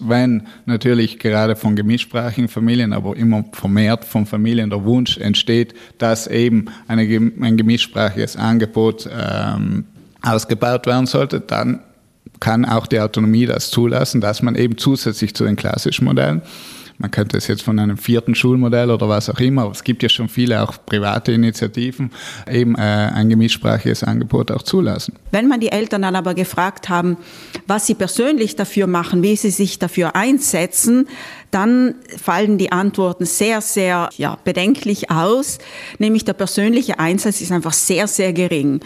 Wenn natürlich gerade von gemischsprachigen Familien, aber immer vermehrt von Familien der Wunsch entsteht, dass eben eine, ein gemischsprachiges Angebot ähm, ausgebaut werden sollte, dann kann auch die Autonomie das zulassen, dass man eben zusätzlich zu den klassischen Modellen man könnte es jetzt von einem vierten Schulmodell oder was auch immer, aber es gibt ja schon viele auch private Initiativen, eben äh, ein gemischsprachiges Angebot auch zulassen. Wenn man die Eltern dann aber gefragt haben, was sie persönlich dafür machen, wie sie sich dafür einsetzen, dann fallen die Antworten sehr, sehr ja, bedenklich aus. Nämlich der persönliche Einsatz ist einfach sehr, sehr gering.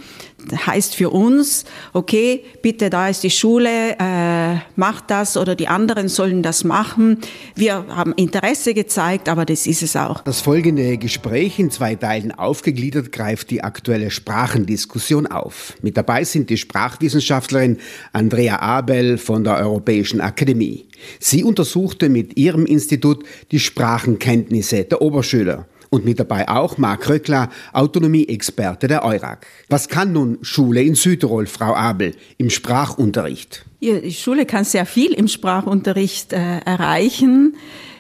Das heißt für uns, okay, bitte, da ist die Schule, äh, macht das oder die anderen sollen das machen. Wir haben Interesse gezeigt, aber das ist es auch. Das folgende Gespräch in zwei Teilen aufgegliedert greift die aktuelle Sprachendiskussion auf. Mit dabei sind die Sprachwissenschaftlerin Andrea Abel von der Europäischen Akademie. Sie untersuchte mit ihrem Institut die Sprachenkenntnisse der Oberschüler. Und mit dabei auch Marc Röckler, Autonomie-Experte der EURAG. Was kann nun Schule in Südtirol, Frau Abel, im Sprachunterricht? Ja, die Schule kann sehr viel im Sprachunterricht äh, erreichen.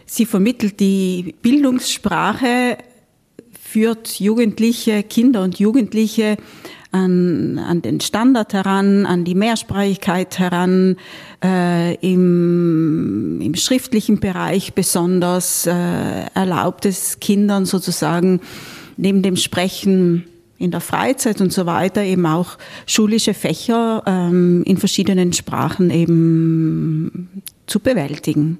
Sie vermittelt die Bildungssprache, führt Jugendliche, Kinder und Jugendliche an, an den Standard heran, an die Mehrsprachigkeit heran, äh, im, im schriftlichen Bereich besonders äh, erlaubt es Kindern sozusagen neben dem Sprechen in der Freizeit und so weiter eben auch schulische Fächer ähm, in verschiedenen Sprachen eben zu bewältigen.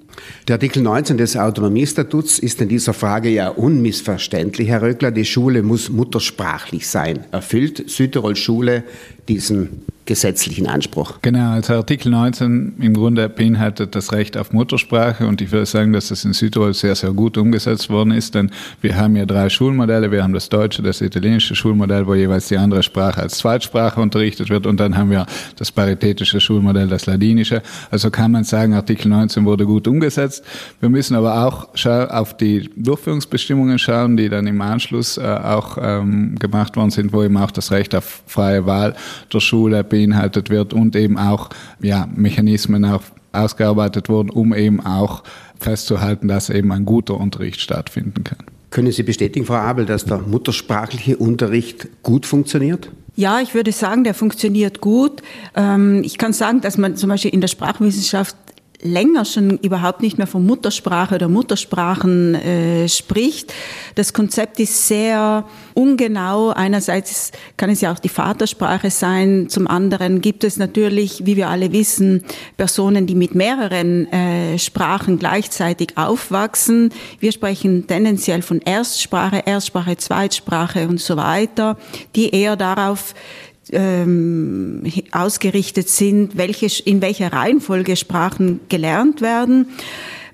Der Artikel 19 des Autonomiestatuts ist in dieser Frage ja unmissverständlich, Herr Röckler. Die Schule muss muttersprachlich sein. Erfüllt Südtirol Schule diesen gesetzlichen Anspruch. Genau, also Artikel 19 im Grunde beinhaltet das Recht auf Muttersprache und ich würde sagen, dass das in Südtirol sehr, sehr gut umgesetzt worden ist, denn wir haben ja drei Schulmodelle. Wir haben das deutsche, das italienische Schulmodell, wo jeweils die andere Sprache als Zweitsprache unterrichtet wird und dann haben wir das paritätische Schulmodell, das ladinische. Also kann man sagen, Artikel 19 wurde gut umgesetzt. Wir müssen aber auch auf die Durchführungsbestimmungen schauen, die dann im Anschluss äh, auch ähm, gemacht worden sind, wo eben auch das Recht auf freie Wahl der Schule beinhaltet wird und eben auch ja, Mechanismen auch ausgearbeitet wurden, um eben auch festzuhalten, dass eben ein guter Unterricht stattfinden kann. Können Sie bestätigen, Frau Abel, dass der muttersprachliche Unterricht gut funktioniert? Ja, ich würde sagen, der funktioniert gut. Ähm, ich kann sagen, dass man zum Beispiel in der Sprachwissenschaft länger schon überhaupt nicht mehr von Muttersprache oder Muttersprachen äh, spricht. Das Konzept ist sehr ungenau. Einerseits kann es ja auch die Vatersprache sein, zum anderen gibt es natürlich, wie wir alle wissen, Personen, die mit mehreren äh, Sprachen gleichzeitig aufwachsen. Wir sprechen tendenziell von Erstsprache, Erstsprache, Zweitsprache und so weiter, die eher darauf ähm, ausgerichtet sind, welche, in welcher Reihenfolge Sprachen gelernt werden.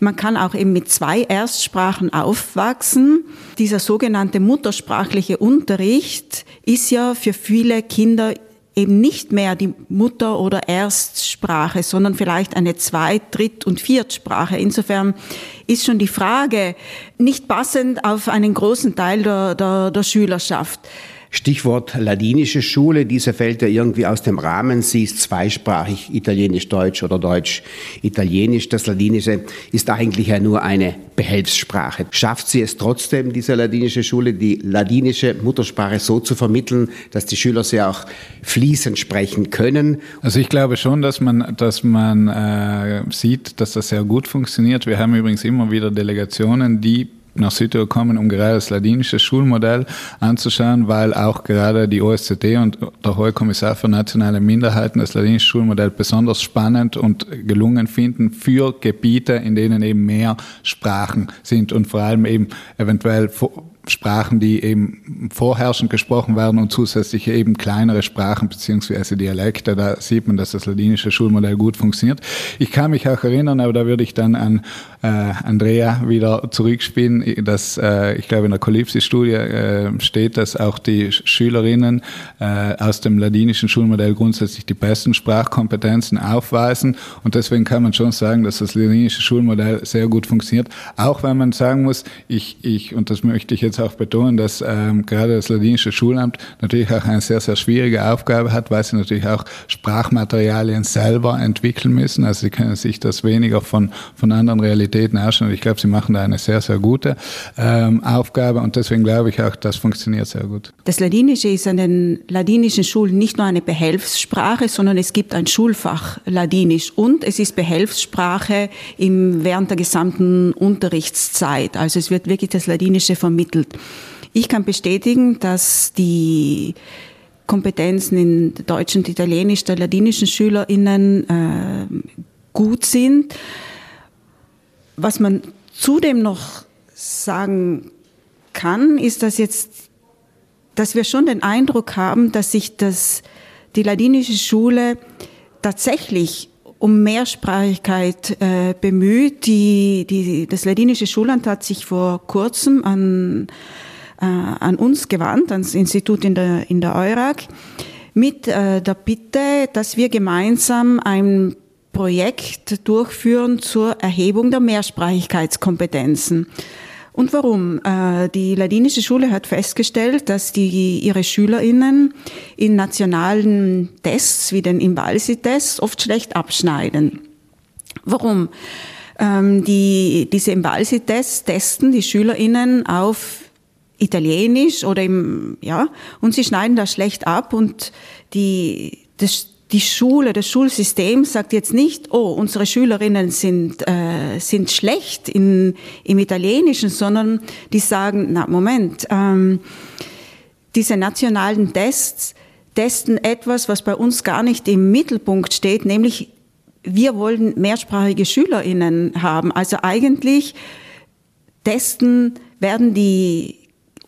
Man kann auch eben mit zwei Erstsprachen aufwachsen. Dieser sogenannte muttersprachliche Unterricht ist ja für viele Kinder eben nicht mehr die Mutter- oder Erstsprache, sondern vielleicht eine Zweit-, Dritt- und Viertsprache. Insofern ist schon die Frage nicht passend auf einen großen Teil der, der, der Schülerschaft. Stichwort ladinische Schule, diese fällt ja irgendwie aus dem Rahmen. Sie ist zweisprachig, Italienisch-Deutsch oder Deutsch-Italienisch. Das Ladinische ist eigentlich ja nur eine Behelfssprache. Schafft sie es trotzdem, diese ladinische Schule, die ladinische Muttersprache so zu vermitteln, dass die Schüler sie auch fließend sprechen können? Also ich glaube schon, dass man, dass man äh, sieht, dass das sehr gut funktioniert. Wir haben übrigens immer wieder Delegationen, die nach Südtirol kommen, um gerade das ladinische Schulmodell anzuschauen, weil auch gerade die OSZE und der Hohe Kommissar für nationale Minderheiten das ladinische Schulmodell besonders spannend und gelungen finden für Gebiete, in denen eben mehr Sprachen sind und vor allem eben eventuell Sprachen, die eben vorherrschend gesprochen werden und zusätzlich eben kleinere Sprachen beziehungsweise Dialekte. Da sieht man, dass das ladinische Schulmodell gut funktioniert. Ich kann mich auch erinnern, aber da würde ich dann an äh, Andrea wieder zurückspielen, dass äh, ich glaube in der Colipsi-Studie äh, steht, dass auch die Schülerinnen äh, aus dem ladinischen Schulmodell grundsätzlich die besten Sprachkompetenzen aufweisen und deswegen kann man schon sagen, dass das ladinische Schulmodell sehr gut funktioniert, auch wenn man sagen muss, ich, ich und das möchte ich jetzt auch betonen, dass ähm, gerade das ladinische Schulamt natürlich auch eine sehr, sehr schwierige Aufgabe hat, weil sie natürlich auch Sprachmaterialien selber entwickeln müssen. Also sie können sich das weniger von, von anderen Realitäten herstellen. Ich glaube, sie machen da eine sehr, sehr gute ähm, Aufgabe und deswegen glaube ich auch, das funktioniert sehr gut. Das Ladinische ist an den ladinischen Schulen nicht nur eine Behelfssprache, sondern es gibt ein Schulfach Ladinisch und es ist Behelfssprache im, während der gesamten Unterrichtszeit. Also es wird wirklich das Ladinische vermittelt. Ich kann bestätigen, dass die Kompetenzen in Deutsch und Italienisch der ladinischen SchülerInnen äh, gut sind. Was man zudem noch sagen kann, ist, dass jetzt, dass wir schon den Eindruck haben, dass sich das, die ladinische Schule tatsächlich um Mehrsprachigkeit äh, bemüht. Die, die, das ladinische Schulland hat sich vor kurzem an, äh, an uns gewandt, ans Institut in der, in der EURAG, mit äh, der Bitte, dass wir gemeinsam ein Projekt durchführen zur Erhebung der Mehrsprachigkeitskompetenzen. Und warum? Äh, die ladinische Schule hat festgestellt, dass die, ihre SchülerInnen in nationalen Tests wie den Imbalsi-Test oft schlecht abschneiden. Warum? Ähm, die, diese Imbalsi-Tests testen die SchülerInnen auf Italienisch oder im, ja, und sie schneiden da schlecht ab und die, das, die Schule, das Schulsystem sagt jetzt nicht, oh, unsere Schülerinnen sind, äh, sind schlecht in, im Italienischen, sondern die sagen, na Moment, ähm, diese nationalen Tests testen etwas, was bei uns gar nicht im Mittelpunkt steht, nämlich wir wollen mehrsprachige Schülerinnen haben. Also eigentlich testen werden die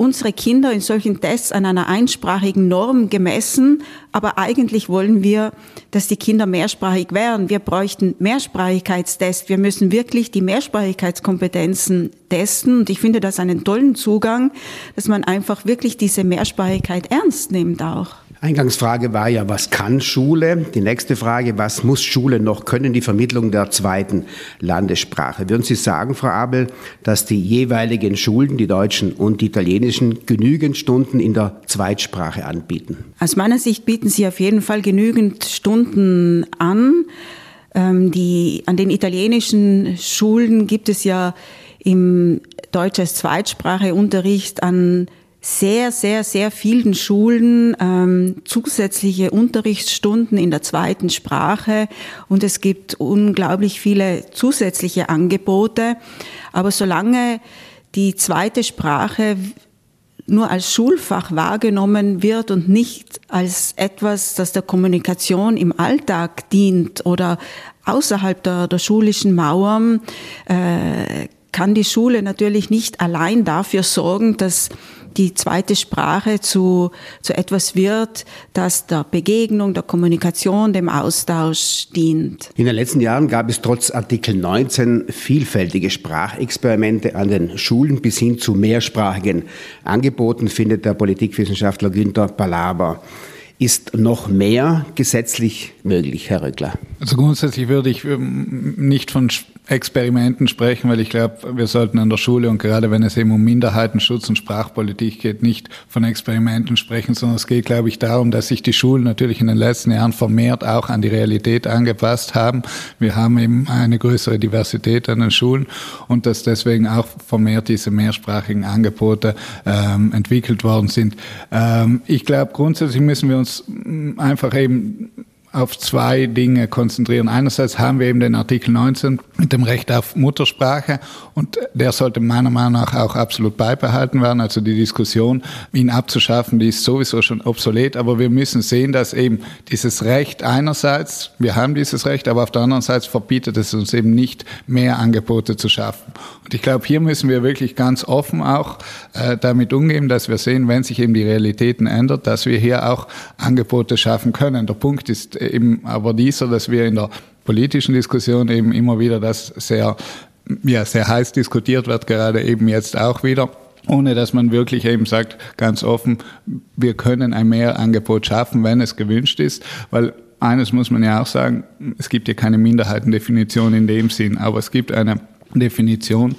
unsere Kinder in solchen Tests an einer einsprachigen Norm gemessen, aber eigentlich wollen wir, dass die Kinder mehrsprachig werden. Wir bräuchten Mehrsprachigkeitstests. Wir müssen wirklich die Mehrsprachigkeitskompetenzen testen und ich finde das einen tollen Zugang, dass man einfach wirklich diese Mehrsprachigkeit ernst nimmt auch. Eingangsfrage war ja, was kann Schule? Die nächste Frage, was muss Schule noch können? Die Vermittlung der zweiten Landessprache. Würden Sie sagen, Frau Abel, dass die jeweiligen Schulen, die deutschen und die italienischen, genügend Stunden in der Zweitsprache anbieten? Aus meiner Sicht bieten sie auf jeden Fall genügend Stunden an. Ähm, die, an den italienischen Schulen gibt es ja im Deutsch als Zweitsprache Unterricht an sehr, sehr, sehr vielen Schulen ähm, zusätzliche Unterrichtsstunden in der zweiten Sprache und es gibt unglaublich viele zusätzliche Angebote. Aber solange die zweite Sprache nur als Schulfach wahrgenommen wird und nicht als etwas, das der Kommunikation im Alltag dient oder außerhalb der, der schulischen Mauern, äh, kann die Schule natürlich nicht allein dafür sorgen, dass die zweite Sprache zu, zu etwas wird, das der Begegnung, der Kommunikation, dem Austausch dient. In den letzten Jahren gab es trotz Artikel 19 vielfältige Sprachexperimente an den Schulen bis hin zu mehrsprachigen Angeboten, findet der Politikwissenschaftler Günther Palaber. Ist noch mehr gesetzlich möglich, Herr Röckler? Also grundsätzlich würde ich ähm, nicht von Experimenten sprechen, weil ich glaube, wir sollten an der Schule und gerade wenn es eben um Minderheitenschutz und Sprachpolitik geht, nicht von Experimenten sprechen, sondern es geht, glaube ich, darum, dass sich die Schulen natürlich in den letzten Jahren vermehrt auch an die Realität angepasst haben. Wir haben eben eine größere Diversität an den Schulen und dass deswegen auch vermehrt diese mehrsprachigen Angebote ähm, entwickelt worden sind. Ähm, ich glaube, grundsätzlich müssen wir uns einfach eben auf zwei Dinge konzentrieren. Einerseits haben wir eben den Artikel 19 mit dem Recht auf Muttersprache und der sollte meiner Meinung nach auch absolut beibehalten werden. Also die Diskussion, ihn abzuschaffen, die ist sowieso schon obsolet, aber wir müssen sehen, dass eben dieses Recht einerseits, wir haben dieses Recht, aber auf der anderen Seite verbietet es uns eben nicht, mehr Angebote zu schaffen. Und ich glaube, hier müssen wir wirklich ganz offen auch äh, damit umgehen, dass wir sehen, wenn sich eben die Realitäten ändert, dass wir hier auch Angebote schaffen können. Der Punkt ist eben aber dieser, dass wir in der politischen Diskussion eben immer wieder das sehr, ja, sehr heiß diskutiert wird, gerade eben jetzt auch wieder ohne dass man wirklich eben sagt, ganz offen, wir können ein Mehrangebot schaffen, wenn es gewünscht ist, weil eines muss man ja auch sagen, es gibt ja keine Minderheitendefinition in dem Sinn, aber es gibt eine Definition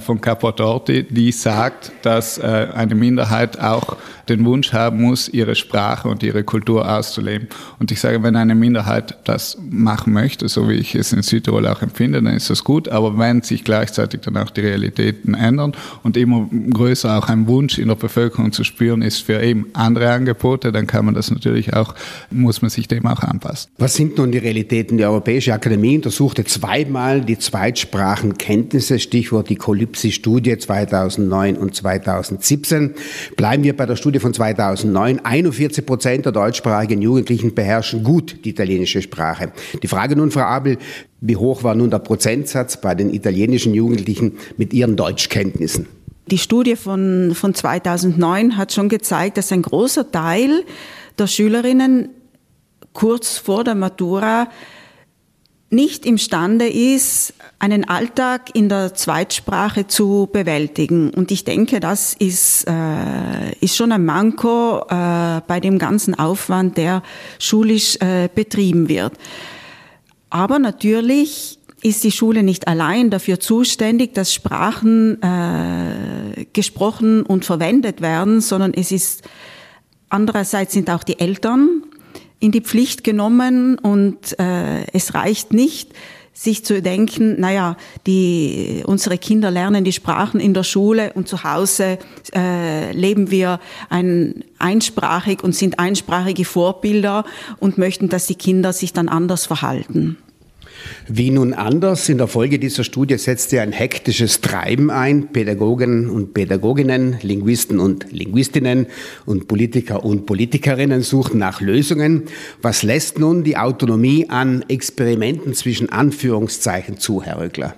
von Capotorti, die sagt, dass äh, eine Minderheit auch den Wunsch haben muss, ihre Sprache und ihre Kultur auszuleben. Und ich sage, wenn eine Minderheit das machen möchte, so wie ich es in Südtirol auch empfinde, dann ist das gut. Aber wenn sich gleichzeitig dann auch die Realitäten ändern und immer größer auch ein Wunsch in der Bevölkerung zu spüren ist für eben andere Angebote, dann kann man das natürlich auch, muss man sich dem auch anpassen. Was sind nun die Realitäten? Die Europäische Akademie untersuchte zweimal die Zweitsprachenkenntnisse, Stichwort die Kolypsi-Studie 2009 und 2017. Bleiben wir bei der Studie von 2009, 41 Prozent der deutschsprachigen Jugendlichen beherrschen gut die italienische Sprache. Die Frage nun, Frau Abel, wie hoch war nun der Prozentsatz bei den italienischen Jugendlichen mit ihren Deutschkenntnissen? Die Studie von, von 2009 hat schon gezeigt, dass ein großer Teil der Schülerinnen kurz vor der Matura nicht imstande ist, einen Alltag in der Zweitsprache zu bewältigen. Und ich denke, das ist, äh, ist schon ein Manko äh, bei dem ganzen Aufwand, der schulisch äh, betrieben wird. Aber natürlich ist die Schule nicht allein dafür zuständig, dass Sprachen äh, gesprochen und verwendet werden, sondern es ist andererseits sind auch die Eltern in die Pflicht genommen und äh, es reicht nicht, sich zu denken, naja, die, unsere Kinder lernen die Sprachen in der Schule und zu Hause äh, leben wir ein, einsprachig und sind einsprachige Vorbilder und möchten, dass die Kinder sich dann anders verhalten. Wie nun anders, in der Folge dieser Studie setzte ein hektisches Treiben ein. Pädagogen und Pädagoginnen, Linguisten und Linguistinnen und Politiker und Politikerinnen suchten nach Lösungen. Was lässt nun die Autonomie an Experimenten zwischen Anführungszeichen zu, Herr Röckler?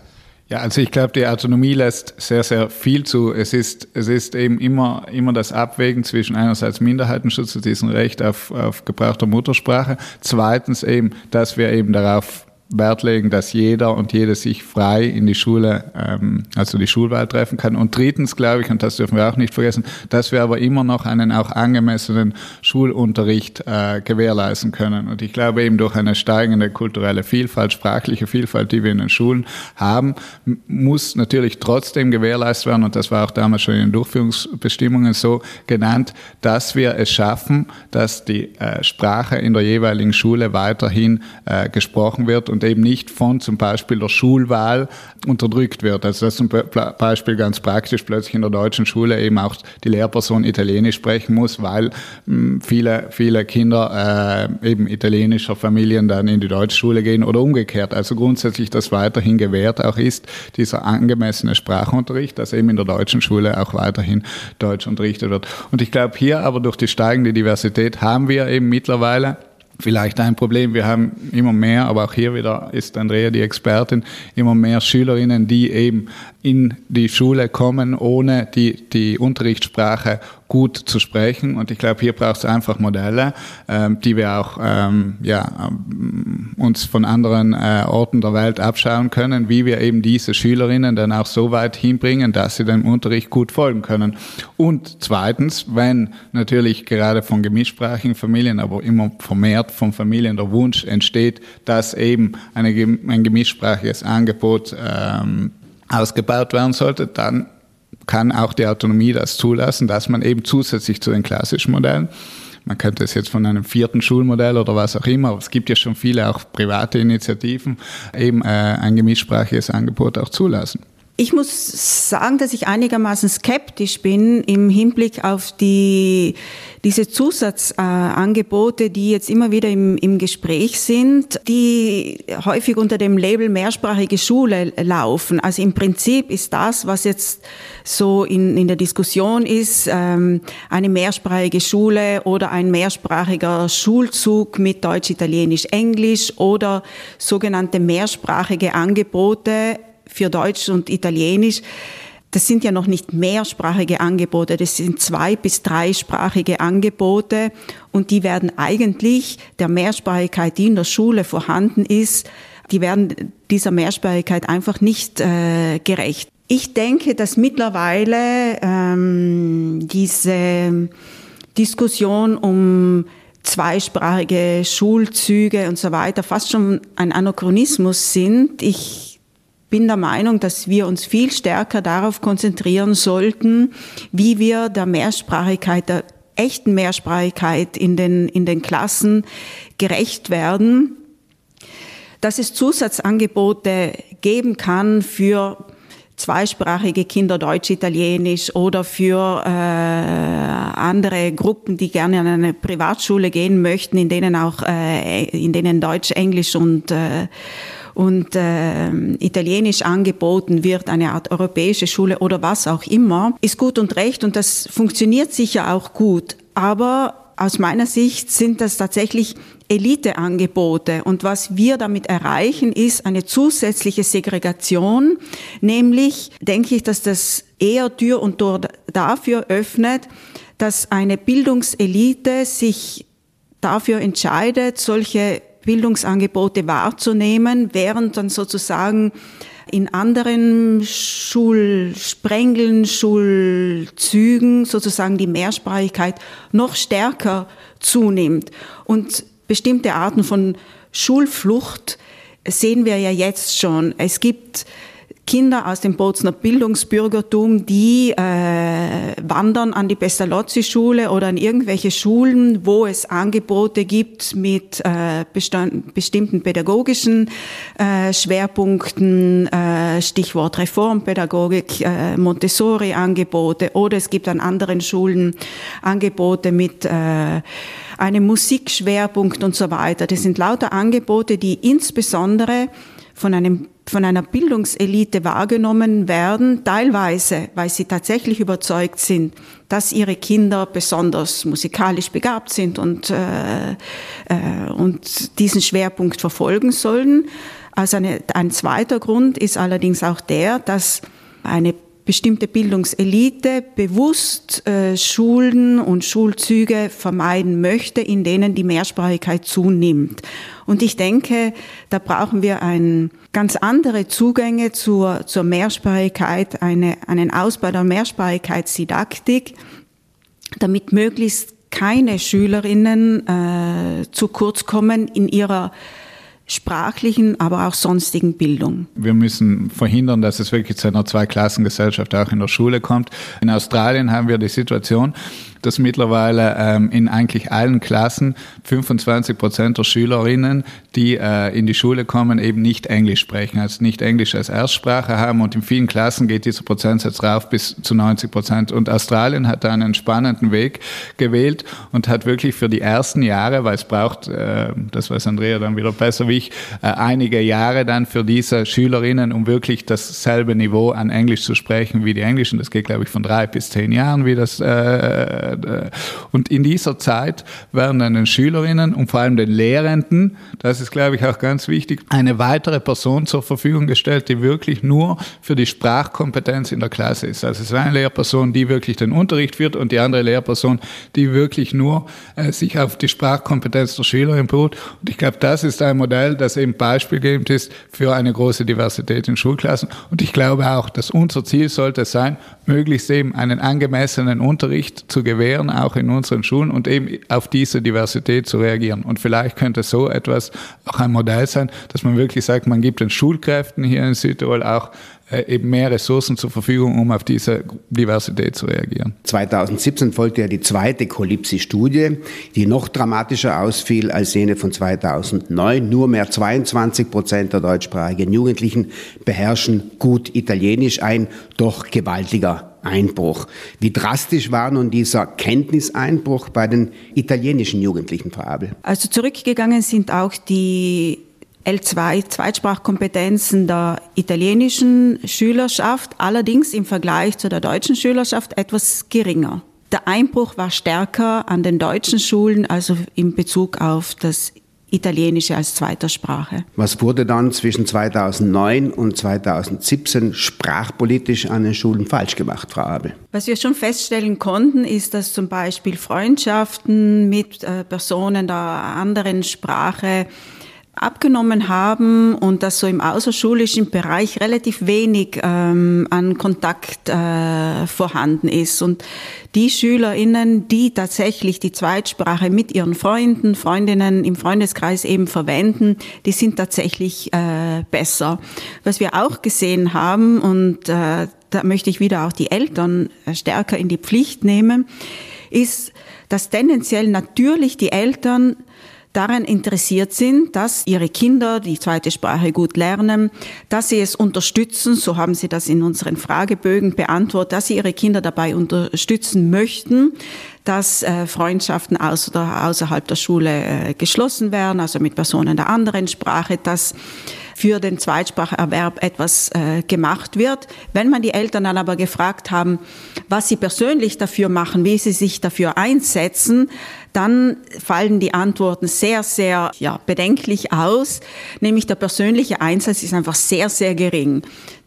Ja, also ich glaube, die Autonomie lässt sehr, sehr viel zu. Es ist, es ist eben immer, immer das Abwägen zwischen einerseits Minderheitenschutz, diesem Recht auf, auf Gebrauch der Muttersprache, zweitens eben, dass wir eben darauf Wert legen, dass jeder und jede sich frei in die Schule, ähm, also die Schulwahl treffen kann. Und drittens glaube ich, und das dürfen wir auch nicht vergessen, dass wir aber immer noch einen auch angemessenen Schulunterricht äh, gewährleisten können. Und ich glaube eben durch eine steigende kulturelle Vielfalt, sprachliche Vielfalt, die wir in den Schulen haben, muss natürlich trotzdem gewährleistet werden, und das war auch damals schon in den Durchführungsbestimmungen so genannt, dass wir es schaffen, dass die äh, Sprache in der jeweiligen Schule weiterhin äh, gesprochen wird und eben nicht von zum Beispiel der Schulwahl unterdrückt wird. Also das zum Beispiel ganz praktisch plötzlich in der deutschen Schule eben auch die Lehrperson Italienisch sprechen muss, weil mh, viele, viele Kinder äh, eben italienischer Familien dann in die deutsche Schule gehen oder umgekehrt. Also grundsätzlich das weiterhin gewährt auch ist, dieser angemessene Sprachunterricht, dass eben in der deutschen Schule auch weiterhin Deutsch unterrichtet wird. Und ich glaube hier aber durch die steigende Diversität haben wir eben mittlerweile vielleicht ein Problem. Wir haben immer mehr, aber auch hier wieder ist Andrea die Expertin, immer mehr Schülerinnen, die eben in die Schule kommen, ohne die, die Unterrichtssprache gut zu sprechen. Und ich glaube, hier braucht es einfach Modelle, ähm, die wir auch ähm, ja, ähm, uns von anderen äh, Orten der Welt abschauen können, wie wir eben diese Schülerinnen dann auch so weit hinbringen, dass sie dem Unterricht gut folgen können. Und zweitens, wenn natürlich gerade von gemischsprachigen Familien, aber immer vermehrt von Familien der Wunsch entsteht, dass eben eine, ein gemischsprachiges Angebot ähm, ausgebaut werden sollte, dann kann auch die Autonomie das zulassen, dass man eben zusätzlich zu den klassischen Modellen, man könnte es jetzt von einem vierten Schulmodell oder was auch immer, aber es gibt ja schon viele auch private Initiativen, eben äh, ein gemischsprachiges Angebot auch zulassen. Ich muss sagen, dass ich einigermaßen skeptisch bin im Hinblick auf die, diese Zusatzangebote, die jetzt immer wieder im, im Gespräch sind, die häufig unter dem Label mehrsprachige Schule laufen. Also im Prinzip ist das, was jetzt so in, in der Diskussion ist, ähm, eine mehrsprachige Schule oder ein mehrsprachiger Schulzug mit Deutsch, Italienisch, Englisch oder sogenannte mehrsprachige Angebote für Deutsch und Italienisch. Das sind ja noch nicht mehrsprachige Angebote, das sind zwei- bis dreisprachige Angebote und die werden eigentlich der Mehrsprachigkeit, die in der Schule vorhanden ist, die werden dieser Mehrsprachigkeit einfach nicht äh, gerecht. Ich denke, dass mittlerweile ähm, diese Diskussion um zweisprachige Schulzüge und so weiter fast schon ein Anachronismus sind. Ich bin der Meinung, dass wir uns viel stärker darauf konzentrieren sollten, wie wir der Mehrsprachigkeit, der echten Mehrsprachigkeit in den, in den Klassen gerecht werden, dass es Zusatzangebote geben kann für zweisprachige Kinder Deutsch, Italienisch oder für äh, andere Gruppen, die gerne an eine Privatschule gehen möchten, in denen auch äh, in denen Deutsch, Englisch und äh, und äh, Italienisch angeboten wird, eine Art europäische Schule oder was auch immer, ist gut und recht und das funktioniert sicher auch gut. Aber aus meiner Sicht sind das tatsächlich Eliteangebote. Und was wir damit erreichen, ist eine zusätzliche Segregation. Nämlich denke ich, dass das eher Tür und Tor dafür öffnet, dass eine Bildungselite sich dafür entscheidet, solche Bildungsangebote wahrzunehmen, während dann sozusagen in anderen Schulsprengeln, Schulzügen sozusagen die Mehrsprachigkeit noch stärker zunimmt. Und bestimmte Arten von Schulflucht sehen wir ja jetzt schon. Es gibt Kinder aus dem Bozner Bildungsbürgertum, die äh, wandern an die Pestalozzi-Schule oder an irgendwelche Schulen, wo es Angebote gibt mit äh, bestimmten pädagogischen äh, Schwerpunkten, äh, Stichwort Reformpädagogik, äh, Montessori-Angebote oder es gibt an anderen Schulen Angebote mit äh, einem Musikschwerpunkt und so weiter. Das sind lauter Angebote, die insbesondere von einem von einer Bildungselite wahrgenommen werden, teilweise, weil sie tatsächlich überzeugt sind, dass ihre Kinder besonders musikalisch begabt sind und, äh, äh, und diesen Schwerpunkt verfolgen sollen. Also eine, ein zweiter Grund ist allerdings auch der, dass eine bestimmte Bildungselite bewusst äh, Schulen und Schulzüge vermeiden möchte, in denen die Mehrsprachigkeit zunimmt. Und ich denke, da brauchen wir ein, ganz andere Zugänge zur, zur Mehrsprachigkeit, eine, einen Ausbau der Mehrsprachigkeitsdidaktik, damit möglichst keine Schülerinnen äh, zu kurz kommen in ihrer sprachlichen, aber auch sonstigen Bildung. Wir müssen verhindern, dass es wirklich zu einer Zweiklassengesellschaft auch in der Schule kommt. In Australien haben wir die Situation, dass mittlerweile ähm, in eigentlich allen Klassen 25 Prozent der Schülerinnen, die äh, in die Schule kommen, eben nicht Englisch sprechen, also nicht Englisch als Erstsprache haben. Und in vielen Klassen geht dieser Prozentsatz rauf bis zu 90 Prozent. Und Australien hat da einen spannenden Weg gewählt und hat wirklich für die ersten Jahre, weil es braucht, äh, das weiß Andrea dann wieder besser wie ich, äh, einige Jahre dann für diese Schülerinnen, um wirklich dasselbe Niveau an Englisch zu sprechen wie die Englischen. Das geht, glaube ich, von drei bis zehn Jahren, wie das äh, und in dieser Zeit werden dann den Schülerinnen und vor allem den Lehrenden, das ist, glaube ich, auch ganz wichtig, eine weitere Person zur Verfügung gestellt, die wirklich nur für die Sprachkompetenz in der Klasse ist. Also es ist eine Lehrperson, die wirklich den Unterricht führt und die andere Lehrperson, die wirklich nur äh, sich auf die Sprachkompetenz der Schülerin beruht. Und ich glaube, das ist ein Modell, das eben beispielgebend ist für eine große Diversität in Schulklassen. Und ich glaube auch, dass unser Ziel sollte sein, möglichst eben einen angemessenen Unterricht zu gewähren, auch in unseren Schulen und eben auf diese Diversität zu reagieren. Und vielleicht könnte so etwas auch ein Modell sein, dass man wirklich sagt, man gibt den Schulkräften hier in Südtirol auch äh, eben mehr Ressourcen zur Verfügung, um auf diese Diversität zu reagieren. 2017 folgte ja die zweite Kolipsi-Studie, die noch dramatischer ausfiel als jene von 2009. Nur mehr 22 Prozent der deutschsprachigen Jugendlichen beherrschen gut Italienisch, ein doch gewaltiger Einbruch. Wie drastisch war nun dieser Kenntniseinbruch bei den italienischen Jugendlichen, Frau Abel? Also zurückgegangen sind auch die L2 Zweitsprachkompetenzen der italienischen Schülerschaft, allerdings im Vergleich zu der deutschen Schülerschaft etwas geringer. Der Einbruch war stärker an den deutschen Schulen, also in Bezug auf das Italienische als zweiter Sprache. Was wurde dann zwischen 2009 und 2017 sprachpolitisch an den Schulen falsch gemacht, Frau Abel? Was wir schon feststellen konnten, ist, dass zum Beispiel Freundschaften mit äh, Personen der anderen Sprache abgenommen haben und dass so im außerschulischen Bereich relativ wenig ähm, an Kontakt äh, vorhanden ist. Und die SchülerInnen, die tatsächlich die Zweitsprache mit ihren Freunden, Freundinnen im Freundeskreis eben verwenden, die sind tatsächlich äh, besser. Was wir auch gesehen haben, und äh, da möchte ich wieder auch die Eltern stärker in die Pflicht nehmen, ist, dass tendenziell natürlich die Eltern daran interessiert sind, dass ihre Kinder die zweite Sprache gut lernen, dass sie es unterstützen, so haben sie das in unseren Fragebögen beantwortet, dass sie ihre Kinder dabei unterstützen möchten, dass äh, Freundschaften außerhalb der Schule äh, geschlossen werden, also mit Personen der anderen Sprache, dass für den Zweitspracherwerb etwas äh, gemacht wird. Wenn man die Eltern dann aber gefragt haben, was sie persönlich dafür machen, wie sie sich dafür einsetzen, dann fallen die Antworten sehr, sehr ja, bedenklich aus. Nämlich der persönliche Einsatz ist einfach sehr, sehr gering.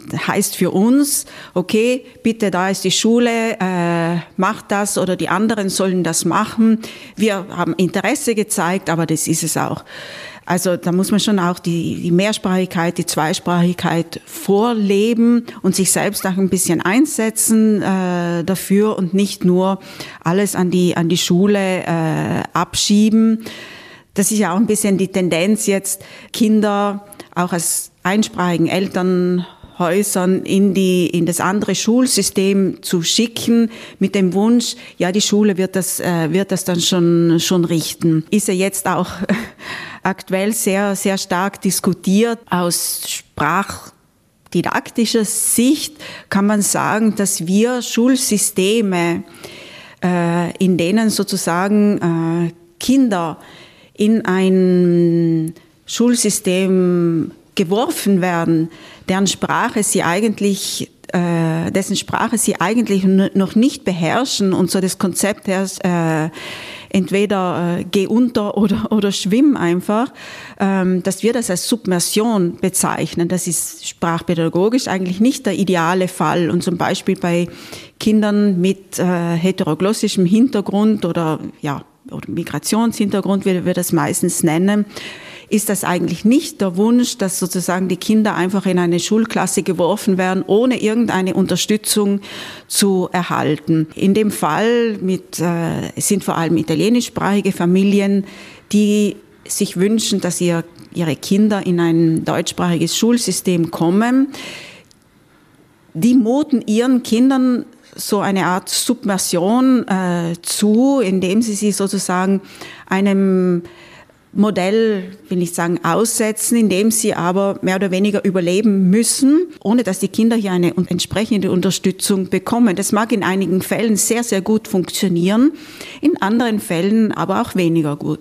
Das heißt für uns, okay, bitte, da ist die Schule, äh, macht das oder die anderen sollen das machen. Wir haben Interesse gezeigt, aber das ist es auch. Also da muss man schon auch die, die Mehrsprachigkeit, die Zweisprachigkeit vorleben und sich selbst auch ein bisschen einsetzen äh, dafür und nicht nur alles an die, an die Schule äh, abschieben. Das ist ja auch ein bisschen die Tendenz jetzt, Kinder auch als einsprachigen Eltern Häusern in, die, in das andere Schulsystem zu schicken, mit dem Wunsch, ja, die Schule wird das, äh, wird das dann schon, schon richten. Ist ja jetzt auch aktuell sehr, sehr stark diskutiert. Aus sprachdidaktischer Sicht kann man sagen, dass wir Schulsysteme, äh, in denen sozusagen äh, Kinder in ein Schulsystem geworfen werden, deren Sprache sie eigentlich äh, dessen Sprache sie eigentlich noch nicht beherrschen und so das Konzept herrscht, äh, entweder äh, geh unter oder, oder schwimm einfach, ähm, dass wir das als Submersion bezeichnen. Das ist sprachpädagogisch eigentlich nicht der ideale Fall. Und zum Beispiel bei Kindern mit äh, heteroglossischem Hintergrund oder ja, oder Migrationshintergrund, wie wir das meistens nennen, ist das eigentlich nicht der Wunsch, dass sozusagen die Kinder einfach in eine Schulklasse geworfen werden, ohne irgendeine Unterstützung zu erhalten. In dem Fall mit, äh, sind vor allem italienischsprachige Familien, die sich wünschen, dass ihr, ihre Kinder in ein deutschsprachiges Schulsystem kommen. Die muten ihren Kindern so eine Art Submersion äh, zu, indem sie sie sozusagen einem Modell, will ich sagen, aussetzen, indem sie aber mehr oder weniger überleben müssen, ohne dass die Kinder hier eine entsprechende Unterstützung bekommen. Das mag in einigen Fällen sehr, sehr gut funktionieren, in anderen Fällen aber auch weniger gut.